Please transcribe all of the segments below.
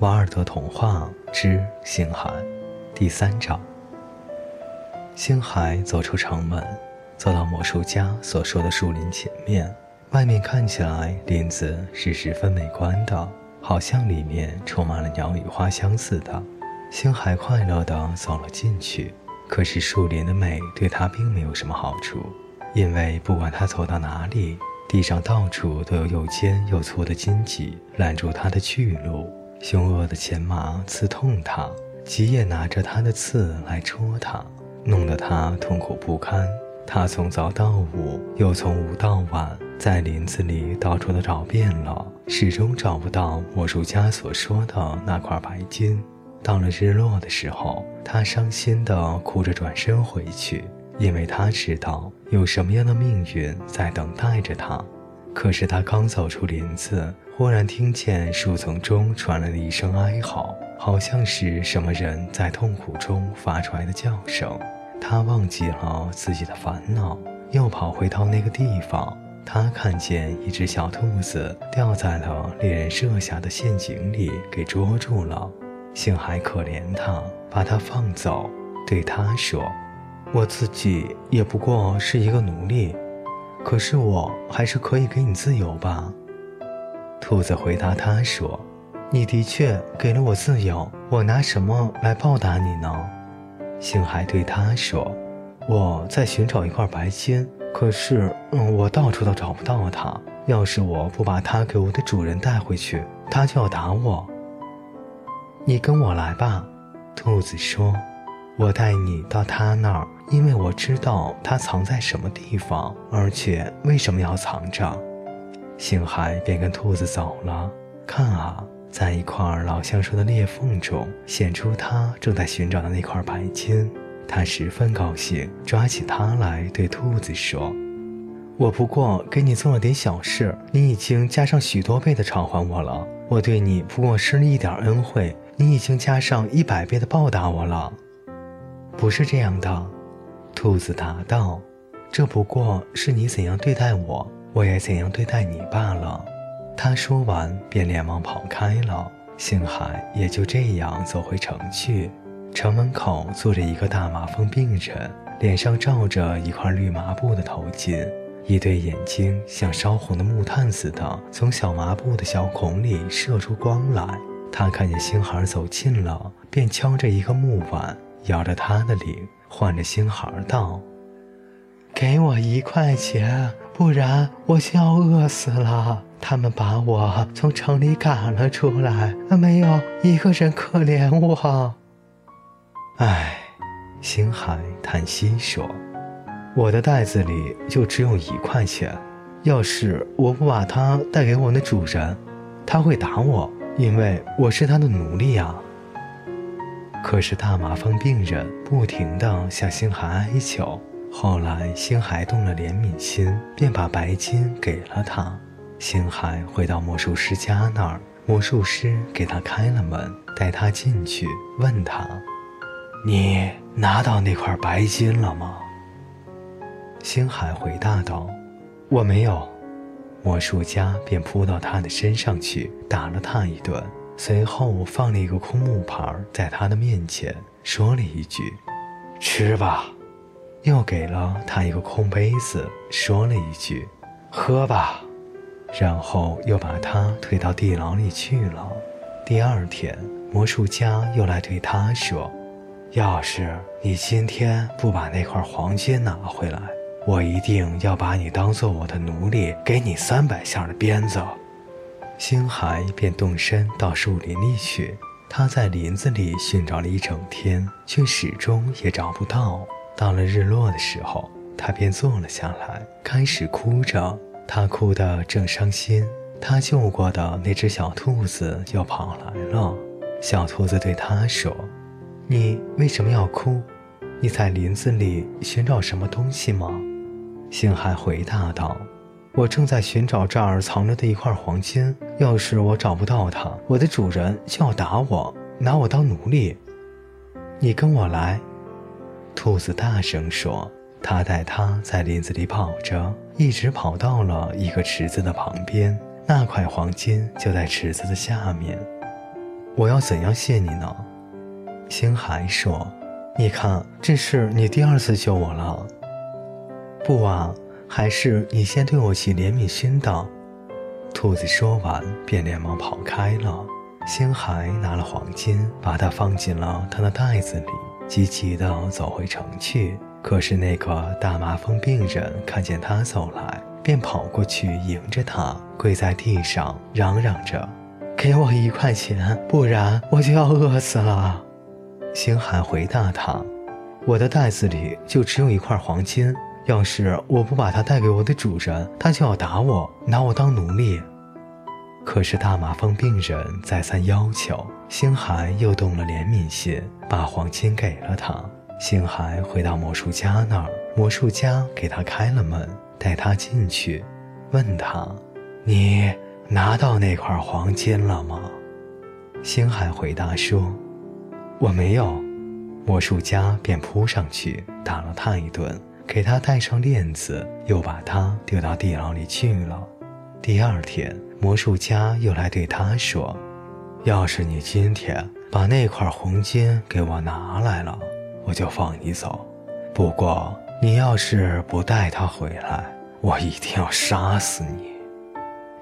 瓦尔德童话之星海，第三章。星海走出城门，走到魔术家所说的树林前面。外面看起来林子是十分美观的，好像里面充满了鸟语花香似的。星海快乐地走了进去。可是树林的美对他并没有什么好处，因为不管他走到哪里，地上到处都有又尖又粗的荆棘拦住他的去路。凶恶的前马刺痛他，棘也拿着他的刺来戳他，弄得他痛苦不堪。他从早到午，又从午到晚，在林子里到处都找遍了，始终找不到魔术家所说的那块白金。到了日落的时候，他伤心地哭着转身回去，因为他知道有什么样的命运在等待着他。可是他刚走出林子，忽然听见树丛中传来了一声哀嚎，好像是什么人在痛苦中发出来的叫声。他忘记了自己的烦恼，又跑回到那个地方。他看见一只小兔子掉在了猎人设下的陷阱里，给捉住了。幸还可怜他，把他放走，对他说：“我自己也不过是一个奴隶，可是我还是可以给你自由吧？”兔子回答他说：“你的确给了我自由，我拿什么来报答你呢？”星海对他说：“我在寻找一块白金，可是，嗯，我到处都找不到它。要是我不把它给我的主人带回去，他就要打我。”你跟我来吧，兔子说：“我带你到他那儿，因为我知道它藏在什么地方，而且为什么要藏着。”星海便跟兔子走了。看啊，在一块老橡树的裂缝中，显出他正在寻找的那块白金。他十分高兴，抓起它来对兔子说：“我不过给你做了点小事，你已经加上许多倍的偿还我了。我对你不过施了一点恩惠。”你已经加上一百倍的报答我了，不是这样的，兔子答道：“这不过是你怎样对待我，我也怎样对待你罢了。”他说完便连忙跑开了。星海也就这样走回城去。城门口坐着一个大麻风病人，脸上罩着一块绿麻布的头巾，一对眼睛像烧红的木炭似的，从小麻布的小孔里射出光来。他看见星孩走近了，便敲着一个木碗，摇着他的铃，唤着星孩道：“给我一块钱，不然我就要饿死了。他们把我从城里赶了出来，没有一个人可怜我。”唉，星海叹息说：“我的袋子里就只有一块钱，要是我不把它带给我的主人，他会打我。”因为我是他的奴隶啊。可是大麻风病人不停地向星海哀求，后来星海动了怜悯心，便把白金给了他。星海回到魔术师家那儿，魔术师给他开了门，带他进去，问他：“你拿到那块白金了吗？”星海回答道：“我没有。”魔术家便扑到他的身上去，打了他一顿，随后放了一个空木盘在他的面前，说了一句：“吃吧。”又给了他一个空杯子，说了一句：“喝吧。”然后又把他推到地牢里去了。第二天，魔术家又来对他说：“要是你今天不把那块黄金拿回来，”我一定要把你当做我的奴隶，给你三百下的鞭子。星海便动身到树林里去。他在林子里寻找了一整天，却始终也找不到。到了日落的时候，他便坐了下来，开始哭着。他哭得正伤心，他救过的那只小兔子又跑来了。小兔子对他说：“你为什么要哭？你在林子里寻找什么东西吗？”星海回答道：“我正在寻找这儿藏着的一块黄金。要是我找不到它，我的主人就要打我，拿我当奴隶。你跟我来。”兔子大声说。他带他在林子里跑着，一直跑到了一个池子的旁边。那块黄金就在池子的下面。我要怎样谢你呢？星海说：“你看，这是你第二次救我了。不啊，还是你先对我起怜悯心的。”兔子说完，便连忙跑开了。星海拿了黄金，把它放进了他的袋子里，急急地走回城去。可是那个大麻风病人看见他走来，便跑过去迎着他，跪在地上嚷嚷着：“给我一块钱，不然我就要饿死了。”星海回答他：“我的袋子里就只有一块黄金，要是我不把它带给我的主人，他就要打我，拿我当奴隶。”可是大麻风病人再三要求，星海又动了怜悯心，把黄金给了他。星海回到魔术家那儿，魔术家给他开了门，带他进去，问他：“你拿到那块黄金了吗？”星海回答说：“我没有。”魔术家便扑上去打了他一顿，给他戴上链子，又把他丢到地牢里去了。第二天。魔术家又来对他说：“要是你今天把那块红金给我拿来了，我就放你走。不过你要是不带他回来，我一定要杀死你。”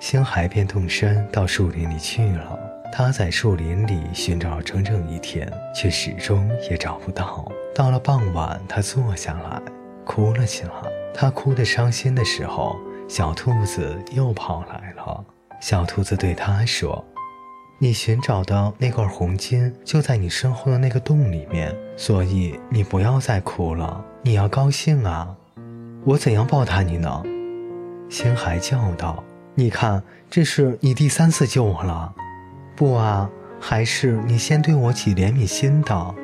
星海便动身到树林里去了。他在树林里寻找整整一天，却始终也找不到。到了傍晚，他坐下来，哭了起来。他哭得伤心的时候，小兔子又跑来了。小兔子对他说：“你寻找的那块红金就在你身后的那个洞里面，所以你不要再哭了，你要高兴啊！我怎样报答你呢？”星海叫道：“你看，这是你第三次救我了。不啊，还是你先对我起怜悯心的。”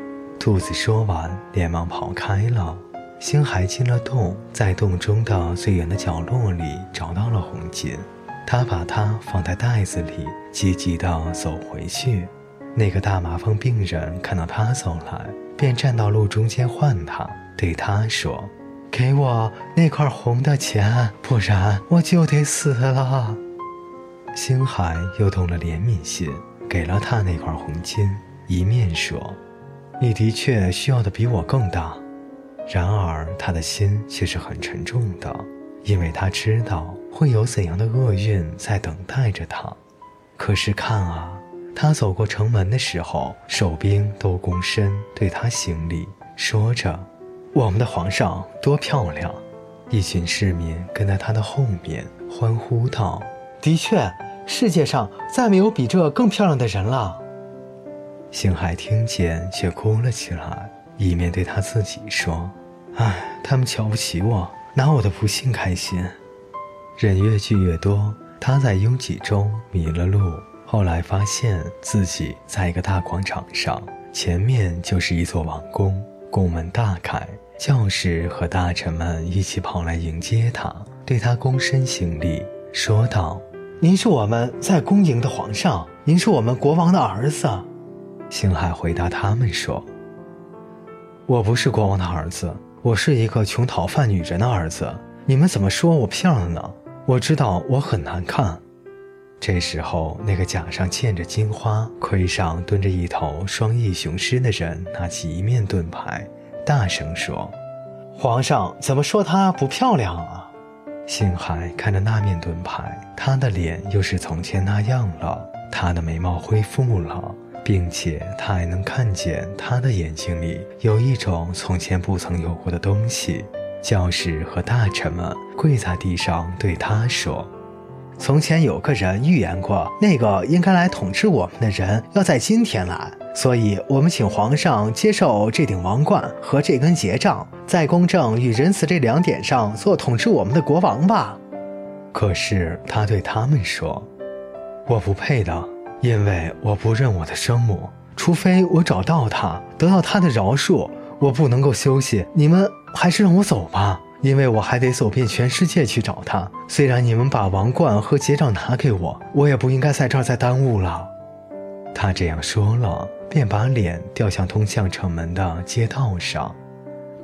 兔子说完，连忙跑开了。星海进了洞，在洞中的最远的角落里找到了红金。他把它放在袋子里，急急地走回去。那个大麻风病人看到他走来，便站到路中间唤他，对他说：“给我那块红的钱，不然我就得死了。”星海又动了怜悯心，给了他那块红金，一面说：“你的确需要的比我更大。”然而他的心却是很沉重的。因为他知道会有怎样的厄运在等待着他，可是看啊，他走过城门的时候，守兵都躬身对他行礼，说着：“我们的皇上多漂亮！”一群市民跟在他的后面欢呼道：“的确，世界上再没有比这更漂亮的人了。”星海听见，却哭了起来，一面对他自己说：“唉，他们瞧不起我。”拿我的不幸开心，人越聚越多，他在拥挤中迷了路。后来发现自己在一个大广场上，前面就是一座王宫，宫门大开，教士和大臣们一起跑来迎接他，对他躬身行礼，说道：“您是我们在宫迎的皇上，您是我们国王的儿子。”星海回答他们说：“我不是国王的儿子。”我是一个穷讨饭女人的儿子，你们怎么说我漂亮呢？我知道我很难看。这时候，那个甲上嵌着金花、盔上蹲着一头双翼雄狮的人拿起一面盾牌，大声说：“皇上怎么说她不漂亮啊？”星海看着那面盾牌，他的脸又是从前那样了，他的眉毛恢复了。并且他还能看见，他的眼睛里有一种从前不曾有过的东西。教士和大臣们跪在地上对他说：“从前有个人预言过，那个应该来统治我们的人要在今天来，所以我们请皇上接受这顶王冠和这根结杖，在公正与仁慈这两点上做统治我们的国王吧。”可是他对他们说：“我不配的。”因为我不认我的生母，除非我找到她，得到她的饶恕，我不能够休息。你们还是让我走吧，因为我还得走遍全世界去找她。虽然你们把王冠和结账拿给我，我也不应该在这儿再耽误了。他这样说了，便把脸掉向通向城门的街道上。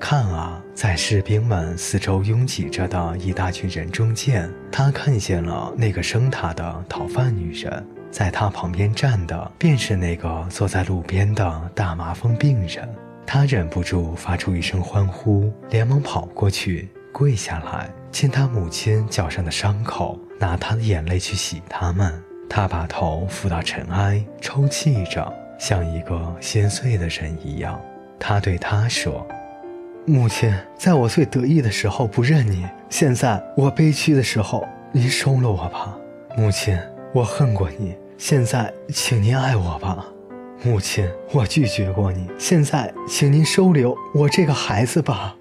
看啊，在士兵们四周拥挤着的一大群人中间，他看见了那个生他的讨饭女人。在他旁边站的便是那个坐在路边的大麻风病人。他忍不住发出一声欢呼，连忙跑过去，跪下来亲他母亲脚上的伤口，拿他的眼泪去洗他们。他把头伏到尘埃，抽泣着，像一个心碎的人一样。他对他说：“母亲，在我最得意的时候不认你，现在我悲屈的时候，您收了我吧。母亲，我恨过你。”现在，请您爱我吧，母亲。我拒绝过你，现在，请您收留我这个孩子吧。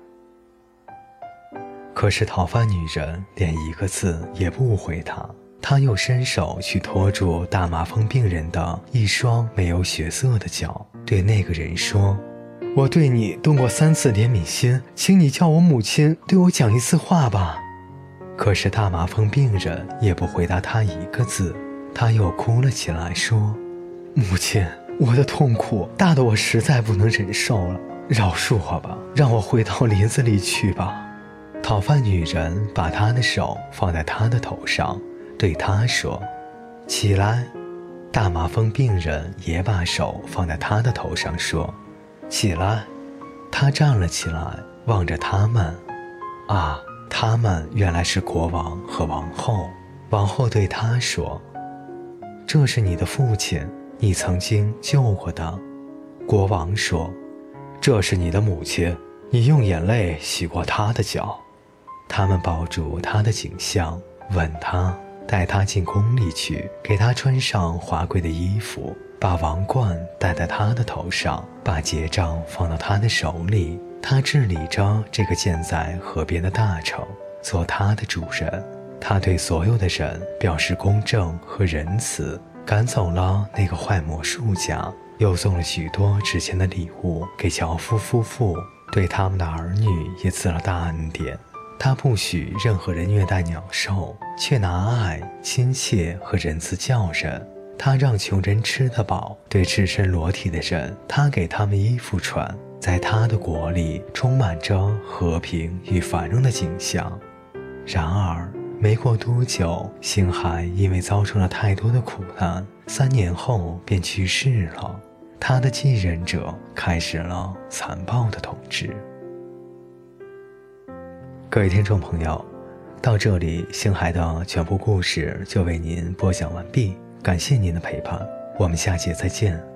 可是讨饭女人连一个字也不回他，她又伸手去托住大麻风病人的一双没有血色的脚，对那个人说：“我对你动过三次怜悯心，请你叫我母亲对我讲一次话吧。”可是大麻风病人也不回答他一个字。他又哭了起来，说：“母亲，我的痛苦大得我实在不能忍受了，饶恕我吧，让我回到林子里去吧。”讨饭女人把她的手放在他的头上，对他说：“起来。”大麻风病人也把手放在他的头上，说：“起来。”他站了起来，望着他们。啊，他们原来是国王和王后。王后对他说。这是你的父亲，你曾经救过的。国王说：“这是你的母亲，你用眼泪洗过她的脚。”他们抱住他的景象，吻他，带他进宫里去，给他穿上华贵的衣服，把王冠戴在他的头上，把结账放到他的手里。他治理着这个建在河边的大城，做他的主人。他对所有的人表示公正和仁慈，赶走了那个坏魔术家，又送了许多值钱的礼物给樵夫夫妇，对他们的儿女也赐了大恩典。他不许任何人虐待鸟兽，却拿爱、亲切和仁慈教人。他让穷人吃得饱，对赤身裸体的人，他给他们衣服穿。在他的国里，充满着和平与繁荣的景象。然而。没过多久，星海因为遭受了太多的苦难，三年后便去世了。他的继任者开始了残暴的统治。各位听众朋友，到这里，星海的全部故事就为您播讲完毕，感谢您的陪伴，我们下节再见。